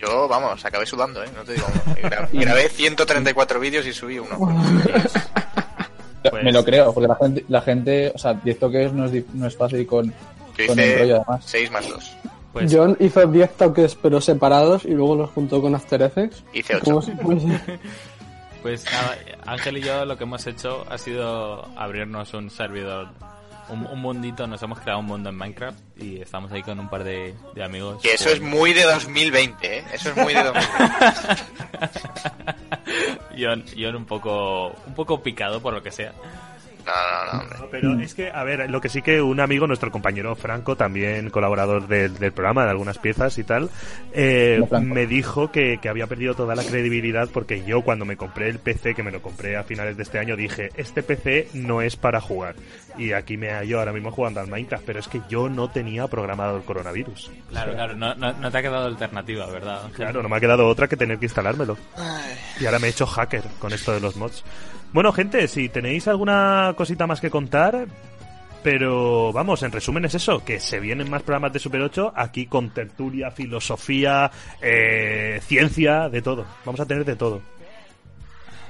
Speaker 6: Yo, vamos, acabé sudando, ¿eh? No te digo. Gra- grabé 134 vídeos y subí uno.
Speaker 4: Pues-
Speaker 9: Me lo creo, porque la gente, la gente o sea, y esto que es no es, no es fácil con,
Speaker 6: Yo
Speaker 9: con el
Speaker 6: hice
Speaker 9: rollo además.
Speaker 6: 6 más 2.
Speaker 4: Pues,
Speaker 5: John hizo 10 toques pero separados y luego los juntó con After Effects.
Speaker 6: Hice
Speaker 5: Como
Speaker 6: 8.
Speaker 5: si fuese-
Speaker 4: pues nada, Ángel y yo lo que hemos hecho ha sido abrirnos un servidor, un, un mundito, nos hemos creado un mundo en Minecraft y estamos ahí con un par de, de amigos.
Speaker 6: Que eso es muy de 2020, ¿eh? Eso es muy de 2020.
Speaker 4: John, John un poco, un poco picado por lo que sea.
Speaker 6: No, no, no, hombre.
Speaker 3: No, Pero es que, a ver, lo que sí que un amigo, nuestro compañero Franco, también colaborador del, del programa, de algunas piezas y tal, eh, me dijo que, que había perdido toda la credibilidad porque yo cuando me compré el PC, que me lo compré a finales de este año, dije, este PC no es para jugar. Y aquí me hallo ahora mismo jugando al Minecraft, pero es que yo no tenía programado el coronavirus.
Speaker 4: Claro, claro, no, no, no te ha quedado alternativa, ¿verdad?
Speaker 3: Claro, no me ha quedado otra que tener que instalármelo. Y ahora me he hecho hacker con esto de los mods. Bueno, gente, si tenéis alguna cosita más que contar, pero vamos, en resumen es eso, que se vienen más programas de Super 8 aquí con tertulia, filosofía, eh, ciencia, de todo. Vamos a tener de todo.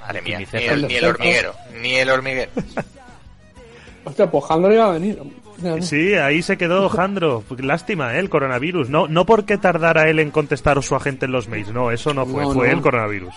Speaker 6: Madre mía, ni el, ni el hormiguero, ni el hormiguero.
Speaker 5: Hostia, pues Jandro iba a venir.
Speaker 3: Sí, ahí se quedó Jandro. Lástima, ¿eh? el coronavirus. No, no porque tardara él en contestar su agente en los mails. No, eso no fue.
Speaker 5: No,
Speaker 3: fue
Speaker 5: no.
Speaker 3: el coronavirus.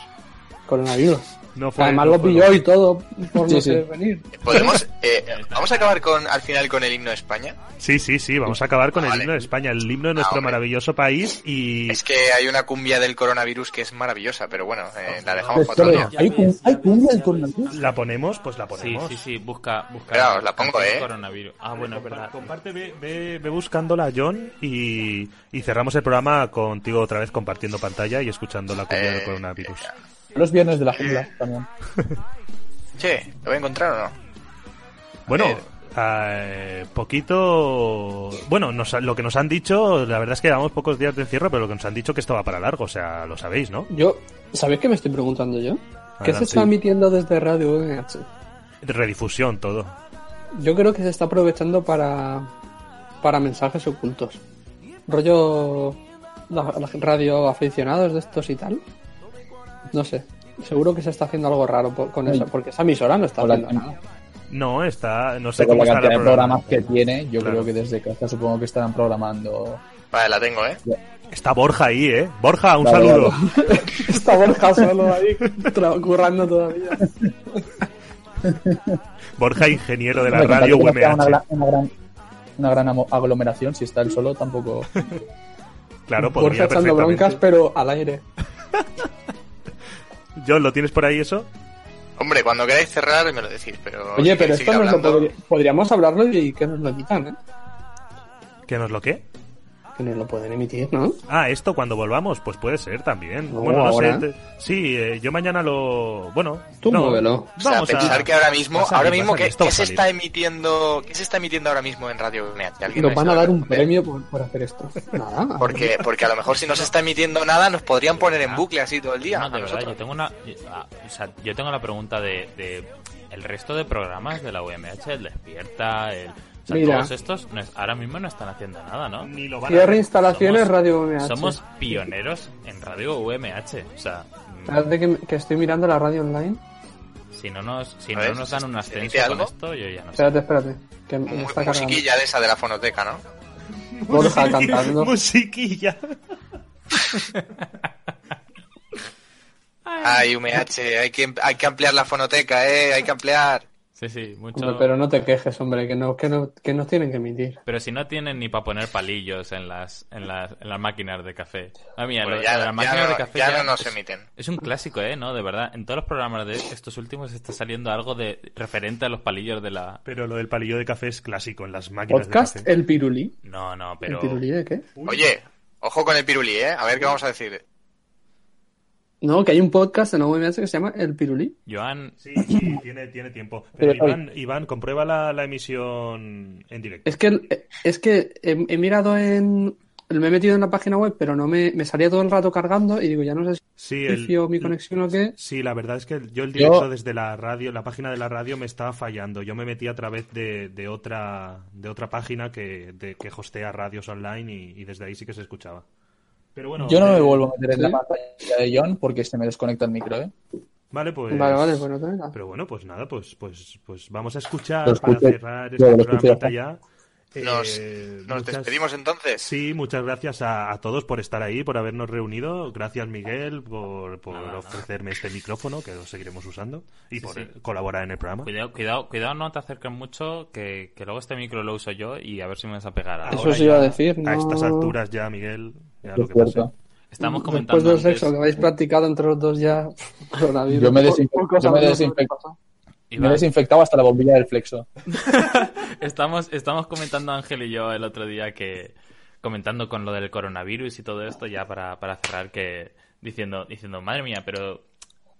Speaker 5: Coronavirus.
Speaker 3: No fue,
Speaker 5: Además
Speaker 3: no
Speaker 5: lo
Speaker 3: fue
Speaker 5: pilló y todo por
Speaker 9: Sí,
Speaker 5: no
Speaker 9: sí.
Speaker 5: venir.
Speaker 6: Podemos, eh, vamos a acabar con, al final con el himno de España.
Speaker 3: Sí, sí, sí. Vamos a acabar con el
Speaker 6: Vale.
Speaker 3: himno de España, el himno de nuestro
Speaker 6: hombre.
Speaker 3: maravilloso país. Y
Speaker 6: Es que hay una cumbia del coronavirus que es maravillosa, pero bueno, eh, la dejamos para
Speaker 9: Pero,
Speaker 6: otro día.
Speaker 9: ¿hay, cum- ¿Hay cumbia del coronavirus?
Speaker 3: la ponemos, pues la
Speaker 4: Sí,
Speaker 3: ponemos.
Speaker 4: sí, sí, busca, busca.
Speaker 6: Espera, os la pongo, ¿eh?
Speaker 4: Coronavirus. Ah, bueno, es verdad.
Speaker 3: Comparte, ve, ve, ve buscándola, John, y, y cerramos el programa contigo otra vez compartiendo pantalla y escuchando la cumbia
Speaker 6: Eh,
Speaker 3: del coronavirus.
Speaker 9: Los viernes de la jungla también.
Speaker 6: Che, ¿lo voy a encontrar o no?
Speaker 3: Bueno,
Speaker 6: ver.
Speaker 3: eh, poquito... Bueno, nos- lo que nos han dicho, la verdad es que llevamos pocos días de encierro, pero lo que nos han dicho que esto va para largo, o sea, lo sabéis, ¿no?
Speaker 5: Yo, ¿sabéis qué me estoy preguntando yo? ¿Qué
Speaker 3: Adelante.
Speaker 5: se está emitiendo desde Radio VMH?
Speaker 3: Redifusión, todo.
Speaker 5: Yo creo que se está aprovechando para, para mensajes ocultos. Rollo la, la radio aficionados de estos y tal. No sé. Seguro que se está haciendo algo raro por- con eso, porque esa emisora no está
Speaker 9: Hola,
Speaker 5: haciendo nada.
Speaker 3: No, está... No sé
Speaker 9: Pero
Speaker 3: cómo
Speaker 9: la cantidad de
Speaker 3: programa.
Speaker 9: programas que tiene, yo
Speaker 3: Claro.
Speaker 9: creo que desde casa supongo que estarán programando.
Speaker 6: Vale, la tengo, ¿eh?
Speaker 3: Está Borja ahí, ¿eh? Borja, un
Speaker 9: Vale,
Speaker 3: saludo.
Speaker 9: vale.
Speaker 5: Está Borja solo ahí, currando todavía.
Speaker 3: Borja, ingeniero de la radio UMH.
Speaker 9: Una, gran- una gran, una gran aglomeración, si está él solo, tampoco.
Speaker 3: Claro,
Speaker 5: Borja
Speaker 3: podría
Speaker 5: echando
Speaker 3: perfectamente.
Speaker 5: broncas, pero al aire.
Speaker 3: John, ¿lo tienes por ahí eso?
Speaker 6: Hombre, cuando queráis cerrar me lo decís, pero...
Speaker 5: Oye, pero esto nos lo podríamos hablarlo y que nos lo quitan, ¿eh?
Speaker 3: ¿Que nos lo qué?
Speaker 5: Que nos lo pueden emitir, ¿no?
Speaker 3: Ah, esto cuando volvamos, pues puede ser también.
Speaker 5: No,
Speaker 3: bueno, no
Speaker 5: ahora.
Speaker 3: sé. te- Sí, eh, yo mañana lo. Bueno,
Speaker 5: Tú
Speaker 3: no,
Speaker 5: muévelo.
Speaker 6: O sea,
Speaker 3: Vamos
Speaker 6: pensar
Speaker 3: a...
Speaker 6: que ahora mismo,
Speaker 3: salir,
Speaker 6: ahora mismo, ¿qué, se está emitiendo, qué se está emitiendo ahora mismo en Radio VMH? ¿Alguien
Speaker 5: Nos van a dar un premio por, por hacer esto. Nada.
Speaker 6: Porque, porque a lo mejor si no se está emitiendo nada, nos podrían poner en bucle así todo el día.
Speaker 4: No, de verdad, yo tengo una. ah, O sea, yo tengo la pregunta de, de el resto de programas de la UMH, el Despierta, el. O sea,
Speaker 5: Mira.
Speaker 4: todos estos no es- ahora mismo no están haciendo nada, ¿no?
Speaker 3: Ni lo van a
Speaker 5: Cierre
Speaker 3: ver.
Speaker 5: instalaciones
Speaker 4: Somos-
Speaker 5: Radio VMH.
Speaker 4: Somos pioneros en radio UMH. O sea, mm,
Speaker 5: Espérate que, que estoy mirando la radio online.
Speaker 4: si no nos, si
Speaker 6: A
Speaker 4: no
Speaker 6: ver,
Speaker 4: nos dan un
Speaker 6: ¿se
Speaker 4: ascenso con
Speaker 6: algo?
Speaker 4: esto, yo ya no sé.
Speaker 5: Espérate, espérate. Que me
Speaker 6: Mu-
Speaker 5: está cargando.
Speaker 6: musiquilla de esa de la fonoteca, ¿no?
Speaker 5: Borja cantando.
Speaker 3: Musiquilla.
Speaker 6: Ay, UMH, hay que, hay que ampliar la fonoteca, ¿eh? Hay que ampliar.
Speaker 4: Sí, sí, mucho.
Speaker 5: Hombre, pero no te quejes, hombre, que no, que no, que nos tienen que emitir.
Speaker 4: Pero si no tienen ni para poner palillos en las, en las, en las máquinas de café. Ah, mira,
Speaker 6: Bueno,
Speaker 4: lo-
Speaker 6: ya,
Speaker 4: las
Speaker 6: ya
Speaker 4: máquinas
Speaker 6: no,
Speaker 4: de café
Speaker 6: ya
Speaker 4: ya
Speaker 6: no nos
Speaker 4: es-
Speaker 6: emiten.
Speaker 4: Es un clásico, ¿eh? ¿No? De verdad. En todos los programas de estos últimos está saliendo algo de referente a los palillos de la...
Speaker 3: Pero lo del palillo de café es clásico en las máquinas
Speaker 5: Podcast
Speaker 3: de café.
Speaker 5: El Pirulí.
Speaker 4: No, no, pero...
Speaker 5: ¿El Pirulí de qué?
Speaker 6: Oye, ojo con el pirulí, ¿eh? A ver qué vamos a decir.
Speaker 5: No, que hay un podcast en la UMH que se llama El Pirulí.
Speaker 4: Joan,
Speaker 3: Sí, sí, tiene, tiene tiempo. Pero
Speaker 9: Pero,
Speaker 3: Iván, Iván, comprueba la, la emisión en directo.
Speaker 5: Es que, es que he, he mirado en... Me he metido en la página web, pero no me, me salía todo el rato cargando y digo, ya no sé si
Speaker 3: Sí,
Speaker 5: es
Speaker 3: el,
Speaker 5: mi conexión o qué.
Speaker 3: sí, la verdad es que yo el directo
Speaker 9: Yo-
Speaker 3: desde la radio, la página de la radio me estaba fallando. Yo me metí a través de, de otra de otra página que, de- que hostea radios online y, y desde ahí sí que se escuchaba. Pero bueno,
Speaker 9: Yo no me
Speaker 3: eh,
Speaker 9: vuelvo a meter en la pantalla de John porque se me desconecta el micro, ¿eh?
Speaker 3: Vale, pues.
Speaker 5: Vale, vale, pues no te vengas.
Speaker 3: Pero bueno, pues nada, pues, pues, pues vamos a escuchar
Speaker 9: Lo
Speaker 3: para
Speaker 9: escuché.
Speaker 3: cerrar este
Speaker 9: escuché,
Speaker 3: programita
Speaker 9: ya.
Speaker 3: Eh,
Speaker 6: Nos, nos
Speaker 3: muchas-
Speaker 6: despedimos entonces.
Speaker 3: Sí, muchas gracias a, a todos por estar ahí, por habernos reunido. Gracias, Miguel, por, por
Speaker 4: Nada, nada.
Speaker 3: ofrecerme este micrófono, que lo seguiremos usando, y
Speaker 4: Sí,
Speaker 3: por
Speaker 4: sí.
Speaker 3: colaborar en el programa.
Speaker 4: cuidado, cuidado, cuidado, no te acerques mucho, que, que luego este micro lo uso yo y a ver si me vas a pegar.
Speaker 3: Ahora
Speaker 5: Eso sí iba a decir,
Speaker 3: A
Speaker 5: no-
Speaker 3: estas alturas ya, Miguel, lo que.
Speaker 4: Estamos
Speaker 5: Después
Speaker 4: comentando
Speaker 5: del
Speaker 4: antes-
Speaker 5: sexo que habéis practicado entre los dos ya... coronavirus.
Speaker 9: Yo me desinfe- yo me
Speaker 5: pasa.
Speaker 9: Me he desinfectado hasta la bombilla del flexo.
Speaker 4: estamos, estamos comentando Ángel y yo el otro día que comentando con lo del coronavirus y todo esto ya para, para cerrar que diciendo diciendo madre mía pero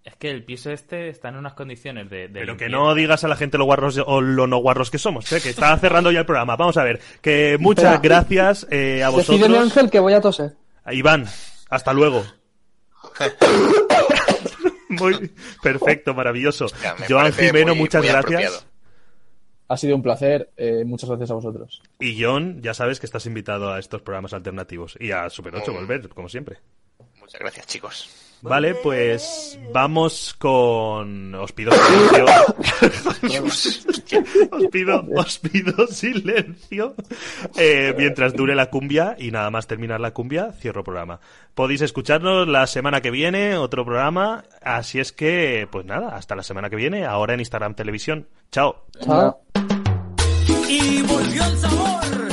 Speaker 4: es que el piso este está en unas condiciones de, de
Speaker 3: Pero que
Speaker 4: limpieza".
Speaker 3: no digas a la gente lo guarros o lo no guarros que somos, ¿eh? que está cerrando ya el programa. Vamos a ver, que muchas
Speaker 5: Espera.
Speaker 3: gracias eh, a vosotros.
Speaker 5: Ángel, que voy a toser.
Speaker 3: A Iván, hasta luego. Muy perfecto, maravilloso.
Speaker 6: Ya,
Speaker 3: Joan Jimeno,
Speaker 6: muy-
Speaker 3: muchas
Speaker 6: muy
Speaker 3: gracias.
Speaker 6: apropiado.
Speaker 9: Ha sido un placer. eh, muchas gracias a vosotros.
Speaker 3: Y John, ya sabes que estás invitado a estos programas alternativos. Y a Super 8
Speaker 6: Mm.
Speaker 3: volver, como siempre.
Speaker 6: Muchas gracias, chicos.
Speaker 3: Vale, pues vamos con... Os pido silencio. os, pido, os pido silencio. Eh, mientras dure la cumbia y nada más terminar la cumbia, cierro programa. Podéis escucharnos la semana que viene, otro programa. Así es que, pues nada, hasta la semana que viene, ahora en Instagram Televisión. Chao.
Speaker 5: Chao.
Speaker 10: Y volvió el sabor